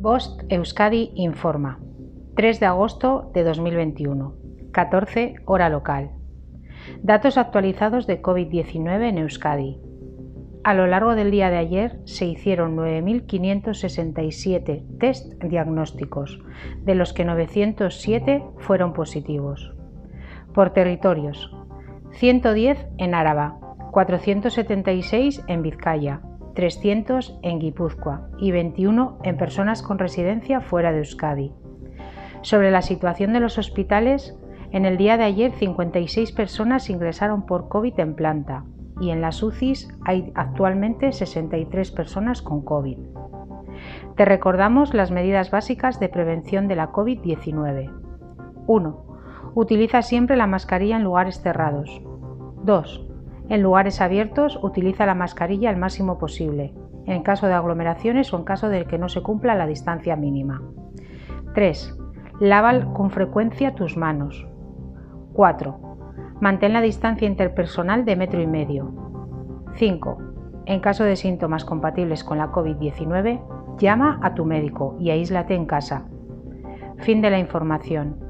Bost Euskadi informa. 3 de agosto de 2021. 14 hora local. Datos actualizados de COVID-19 en Euskadi. A lo largo del día de ayer se hicieron 9.567 test diagnósticos, de los que 907 fueron positivos. Por territorios. 110 en Áraba, 476 en Vizcaya, 300 en Guipúzcoa y 21 en personas con residencia fuera de Euskadi. Sobre la situación de los hospitales, en el día de ayer 56 personas ingresaron por COVID en planta y en las UCIs hay actualmente 63 personas con COVID. Te recordamos las medidas básicas de prevención de la COVID-19. 1. Utiliza siempre la mascarilla en lugares cerrados. 2. En lugares abiertos, utiliza la mascarilla al máximo posible, en caso de aglomeraciones o en caso de que no se cumpla la distancia mínima. 3. Lava con frecuencia tus manos. 4. Mantén la distancia interpersonal de metro y medio. 5. En caso de síntomas compatibles con la COVID-19, llama a tu médico y aíslate en casa. Fin de la información.